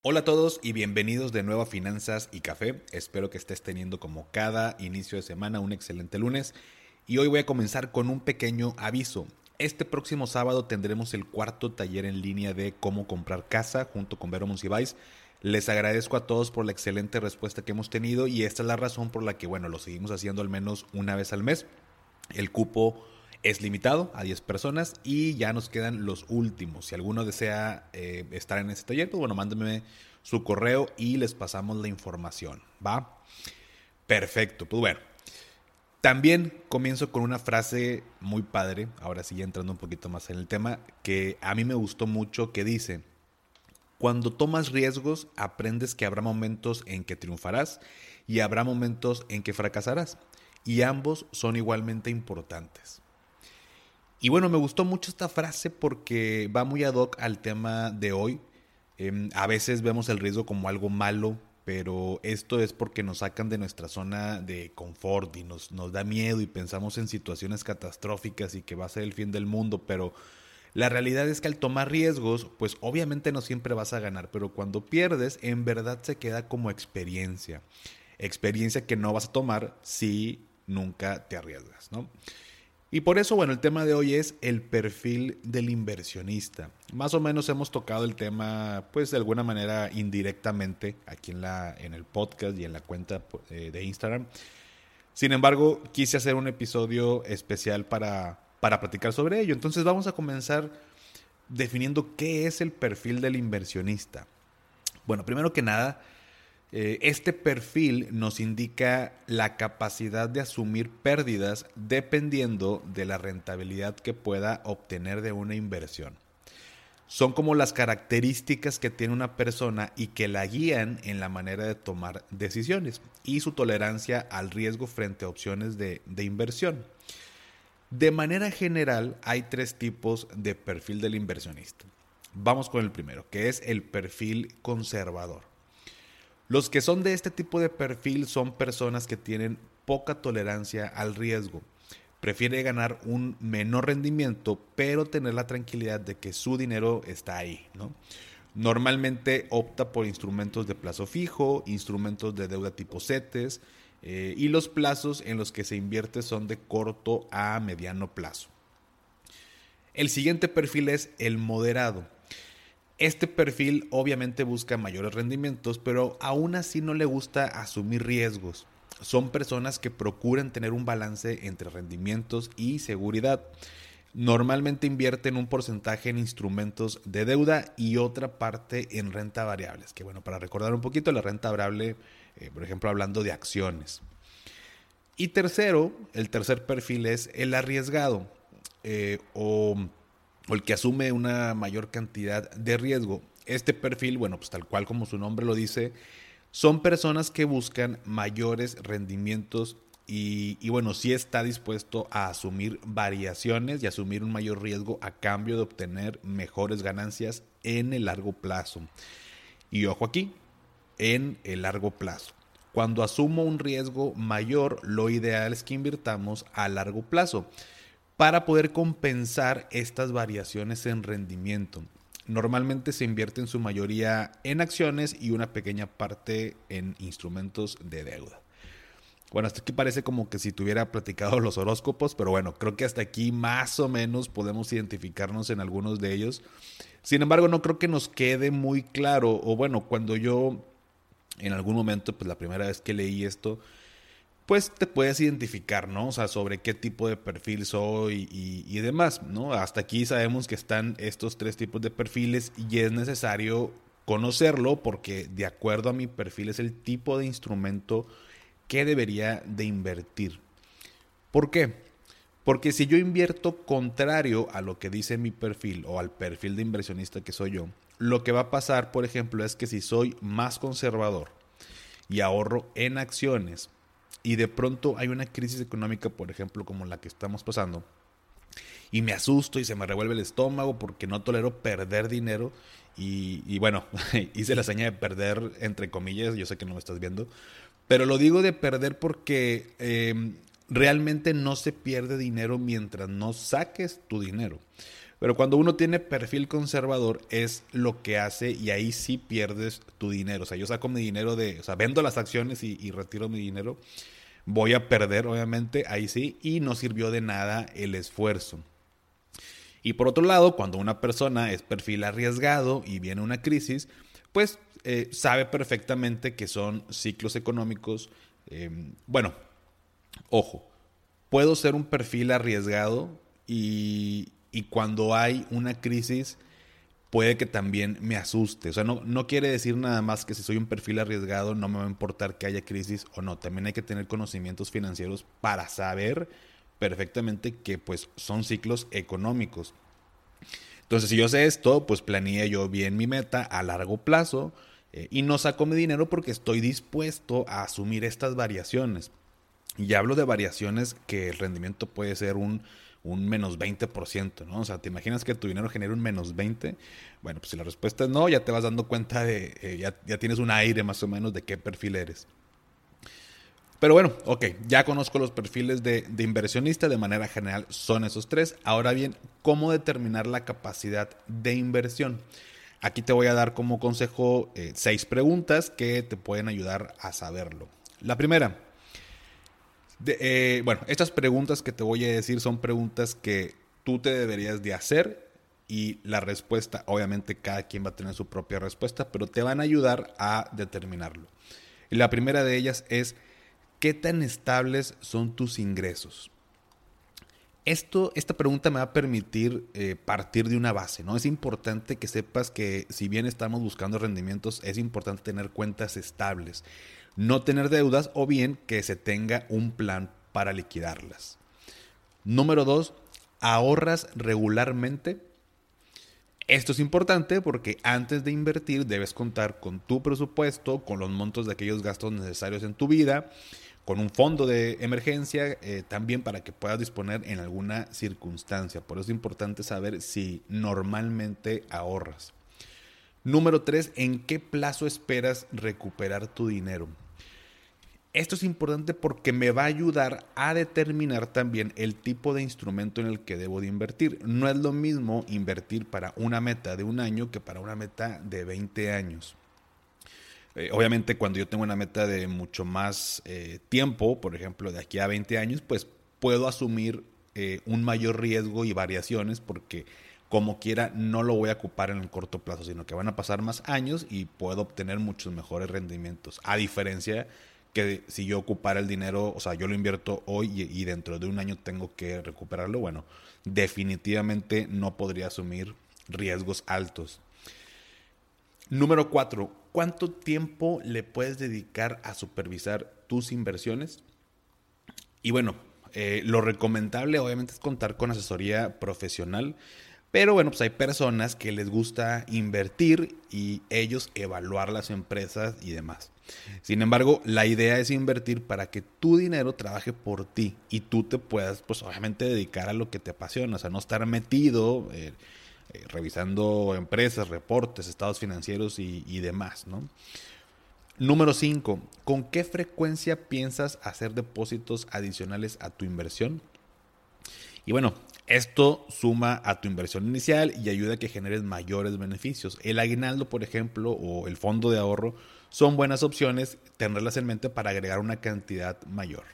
Hola a todos y bienvenidos de nuevo a Finanzas y Café. Espero que estés teniendo como cada inicio de semana un excelente lunes. Y hoy voy a comenzar con un pequeño aviso. Este próximo sábado tendremos el cuarto taller en línea de cómo comprar casa junto con Vero Monsiváis. Les agradezco a todos por la excelente respuesta que hemos tenido y esta es la razón por la que, bueno, lo seguimos haciendo al menos una vez al mes. El cupo es limitado a 10 personas y ya nos quedan los últimos. Si alguno desea eh, estar en este taller, pues bueno, mándenme su correo y les pasamos la información. ¿Va? Perfecto. Pues bueno. También comienzo con una frase muy padre, ahora sí entrando un poquito más en el tema, que a mí me gustó mucho, que dice, cuando tomas riesgos, aprendes que habrá momentos en que triunfarás y habrá momentos en que fracasarás. Y ambos son igualmente importantes. Y bueno, me gustó mucho esta frase porque va muy ad hoc al tema de hoy. Em, a veces vemos el riesgo como algo malo, pero esto es porque nos sacan de nuestra zona de confort y nos, nos da miedo y pensamos en situaciones catastróficas y que va a ser el fin del mundo, pero la realidad es que al tomar riesgos, pues obviamente no siempre vas a ganar, pero cuando pierdes, en verdad se queda como experiencia. Experiencia que no vas a tomar si nunca te arriesgas, ¿no? Y por eso, bueno, el tema de hoy es el perfil del inversionista. Más o menos hemos tocado el tema, pues de alguna manera indirectamente aquí en, la, en el podcast y en la cuenta eh, de Instagram. Sin embargo, quise hacer un episodio especial para, para platicar sobre ello. Entonces vamos a comenzar definiendo qué es el perfil del inversionista. Bueno, primero que nada, eh, este perfil nos indica la capacidad de asumir pérdidas dependiendo de la rentabilidad que pueda obtener de una inversión. Son como las características que tiene una persona y que la guían en la manera de tomar decisiones y su tolerancia al riesgo frente a opciones de, de inversión. De manera general hay tres tipos de perfil del inversionista. Vamos con el primero, que es el perfil conservador. Los que son de este tipo de perfil son personas que tienen poca tolerancia al riesgo. Prefiere ganar un menor rendimiento, pero tener la tranquilidad de que su dinero está ahí. Normalmente opta por instrumentos de plazo fijo, instrumentos de deuda tipo CETES, eh, y los plazos en los que se invierte son de corto a mediano plazo. El siguiente perfil es el moderado. Este perfil obviamente busca mayores rendimientos, pero aún así no le gusta asumir riesgos. Son personas que procuran tener un balance entre rendimientos y seguridad. Normalmente invierten un porcentaje en instrumentos de deuda y otra parte en renta variables. Que bueno, para recordar un poquito, la renta variable, eh, por ejemplo, hablando de acciones. Y tercero, el tercer perfil es el arriesgado eh, o o el que asume una mayor cantidad de riesgo. Este perfil, bueno, pues tal cual como su nombre lo dice, son personas que buscan mayores rendimientos y, bueno, sí está dispuesto a asumir variaciones y asumir un mayor riesgo a cambio de obtener mejores ganancias en el largo plazo. Y ojo aquí, en el largo plazo. Cuando asumo un riesgo mayor, lo ideal es que invirtamos a largo plazo para poder compensar estas variaciones en rendimiento. Normalmente se invierte en su mayoría en acciones y una pequeña parte en instrumentos de deuda. Bueno, hasta aquí parece como que si tuviera platicado los horóscopos, pero bueno, creo que hasta aquí más o menos podemos identificarnos en algunos de ellos. Sin embargo, no creo que nos quede muy claro, o bueno, cuando yo en algún momento, pues la primera vez que leí esto, pues te puedes identificar, ¿no? O sea, sobre qué tipo de perfil soy y, demás, ¿no? Hasta aquí sabemos que están estos tres tipos de perfiles y es necesario conocerlo porque de acuerdo a mi perfil es el tipo de instrumento que debería de invertir. ¿Por qué? Porque si yo invierto contrario a lo que dice mi perfil o al perfil de inversionista que soy yo, lo que va a pasar, por ejemplo, es que si soy más conservador y ahorro en acciones y de pronto hay una crisis económica, por ejemplo, como la que estamos pasando, y me asusto y se me revuelve el estómago porque no tolero perder dinero. Y, bueno, hice la seña de perder entre comillas, yo sé que no me estás viendo, pero lo digo de perder porque em, realmente no se pierde dinero mientras no saques tu dinero. Pero cuando uno tiene perfil conservador es lo que hace y ahí sí pierdes tu dinero. O sea, yo saco mi dinero de, o sea, vendo las acciones y, y retiro mi dinero. Voy a perder, obviamente, ahí sí, y no sirvió de nada el esfuerzo. Y por otro lado, cuando una persona es perfil arriesgado y viene una crisis, pues eh, sabe perfectamente que son ciclos económicos. Em, bueno, ojo, puedo ser un perfil arriesgado y, y, cuando hay una crisis puede que también me asuste. O sea, no, no quiere decir nada más que si soy un perfil arriesgado no me va a importar que haya crisis o no. También hay que tener conocimientos financieros para saber perfectamente que pues son ciclos económicos. Entonces, si yo sé esto, pues planeé yo bien mi meta a largo plazo eh, y no saco mi dinero porque estoy dispuesto a asumir estas variaciones. Y hablo de variaciones que el rendimiento puede ser un, un menos 20%, ¿no? O sea, ¿te imaginas que tu dinero genera un menos 20? Bueno, pues si la respuesta es no, ya te vas dando cuenta de, eh, ya, ya tienes un aire más o menos de qué perfil eres. Pero bueno, ok, ya conozco los perfiles de, inversionista, de manera general son esos tres. Ahora bien, ¿cómo determinar la capacidad de inversión? Aquí te voy a dar como consejo eh, seis preguntas que te pueden ayudar a saberlo. La primera, eh, bueno, estas preguntas que te voy a decir son preguntas que tú te deberías de hacer y la respuesta, obviamente cada quien va a tener su propia respuesta, pero te van a ayudar a determinarlo. La primera de ellas es, ¿qué tan estables son tus ingresos? Esto, esta pregunta me va a permitir eh, partir de una base, ¿no? Es importante que sepas que si bien estamos buscando rendimientos, es importante tener cuentas estables, no tener deudas o bien que se tenga un plan para liquidarlas. Número dos, ahorras regularmente. Esto es importante porque antes de invertir debes contar con tu presupuesto, con los montos de aquellos gastos necesarios en tu vida con un fondo de emergencia eh, también para que puedas disponer en alguna circunstancia. Por eso es importante saber si normalmente ahorras. Número tres, ¿en qué plazo esperas recuperar tu dinero? Esto es importante porque me va a ayudar a determinar también el tipo de instrumento en el que debo de invertir. No es lo mismo invertir para una meta de un año que para una meta de 20 años. Eh, obviamente cuando yo tengo una meta de mucho más eh, tiempo, por ejemplo de aquí a 20 años, pues puedo asumir eh, un mayor riesgo y variaciones porque como quiera no lo voy a ocupar en el corto plazo, sino que van a pasar más años y puedo obtener muchos mejores rendimientos. A diferencia que si yo ocupara el dinero, o sea, yo lo invierto hoy y, y dentro de un año tengo que recuperarlo, bueno, definitivamente no podría asumir riesgos altos. Número cuatro, ¿cuánto tiempo le puedes dedicar a supervisar tus inversiones? Y bueno, eh, lo recomendable obviamente es contar con asesoría profesional, pero bueno, pues hay personas que les gusta invertir y ellos evaluar las empresas y demás. Sin embargo, la idea es invertir para que tu dinero trabaje por ti y tú te puedas, pues obviamente, dedicar a lo que te apasiona, o sea, no estar metido. Eh, eh, revisando empresas, reportes, estados financieros y, demás. ¿no? Número 5. ¿Con qué frecuencia piensas hacer depósitos adicionales a tu inversión? Y bueno, esto suma a tu inversión inicial y ayuda a que generes mayores beneficios. El aguinaldo, por ejemplo, o el fondo de ahorro son buenas opciones tenerlas en mente para agregar una cantidad mayor.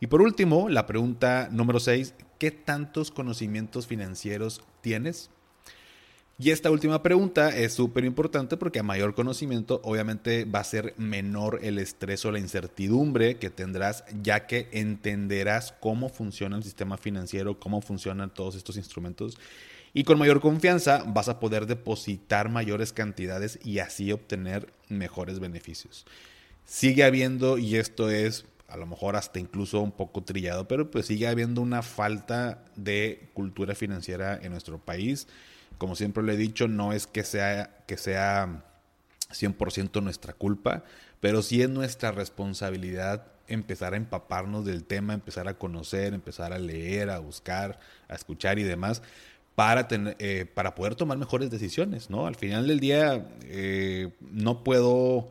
Y por último, la pregunta número 6, ¿qué tantos conocimientos financieros tienes? Y esta última pregunta es súper importante porque a mayor conocimiento obviamente va a ser menor el estrés o la incertidumbre que tendrás ya que entenderás cómo funciona el sistema financiero, cómo funcionan todos estos instrumentos y con mayor confianza vas a poder depositar mayores cantidades y así obtener mejores beneficios. Sigue habiendo, y esto es a lo mejor hasta incluso un poco trillado, pero pues sigue habiendo una falta de cultura financiera en nuestro país como siempre le he dicho, no es que sea, que sea 100% nuestra culpa, pero sí es nuestra responsabilidad empezar a empaparnos del tema, empezar a conocer, empezar a leer, a buscar, a escuchar y demás, para, tener, eh, para poder tomar mejores decisiones, ¿no? Al final del día eh, no, puedo,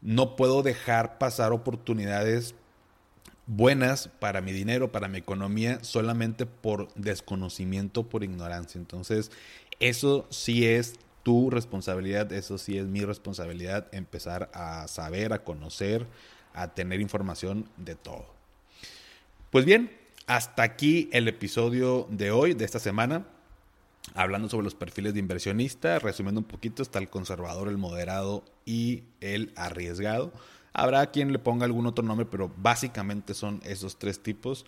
no puedo dejar pasar oportunidades buenas para mi dinero, para mi economía, solamente por desconocimiento, por ignorancia. Entonces, eso sí es tu responsabilidad, eso sí es mi responsabilidad, empezar a saber, a conocer, a tener información de todo. Pues bien, hasta aquí el episodio de hoy, de esta semana hablando sobre los perfiles de inversionista, resumiendo un poquito, está el conservador, el moderado y el arriesgado. Habrá quien le ponga algún otro nombre, pero básicamente son esos tres tipos.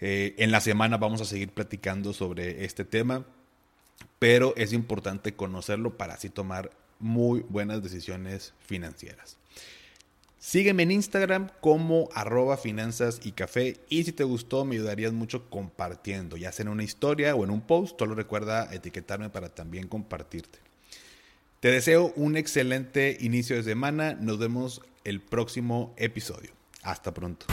Eh, en la semana vamos a seguir platicando sobre este tema, pero es importante conocerlo para así tomar muy buenas decisiones financieras. Sígueme en Instagram como arroba finanzas y café y si te gustó me ayudarías mucho compartiendo, ya sea en una historia o en un post, solo recuerda etiquetarme para también compartirte. Te deseo un excelente inicio de semana, nos vemos el próximo episodio. Hasta pronto.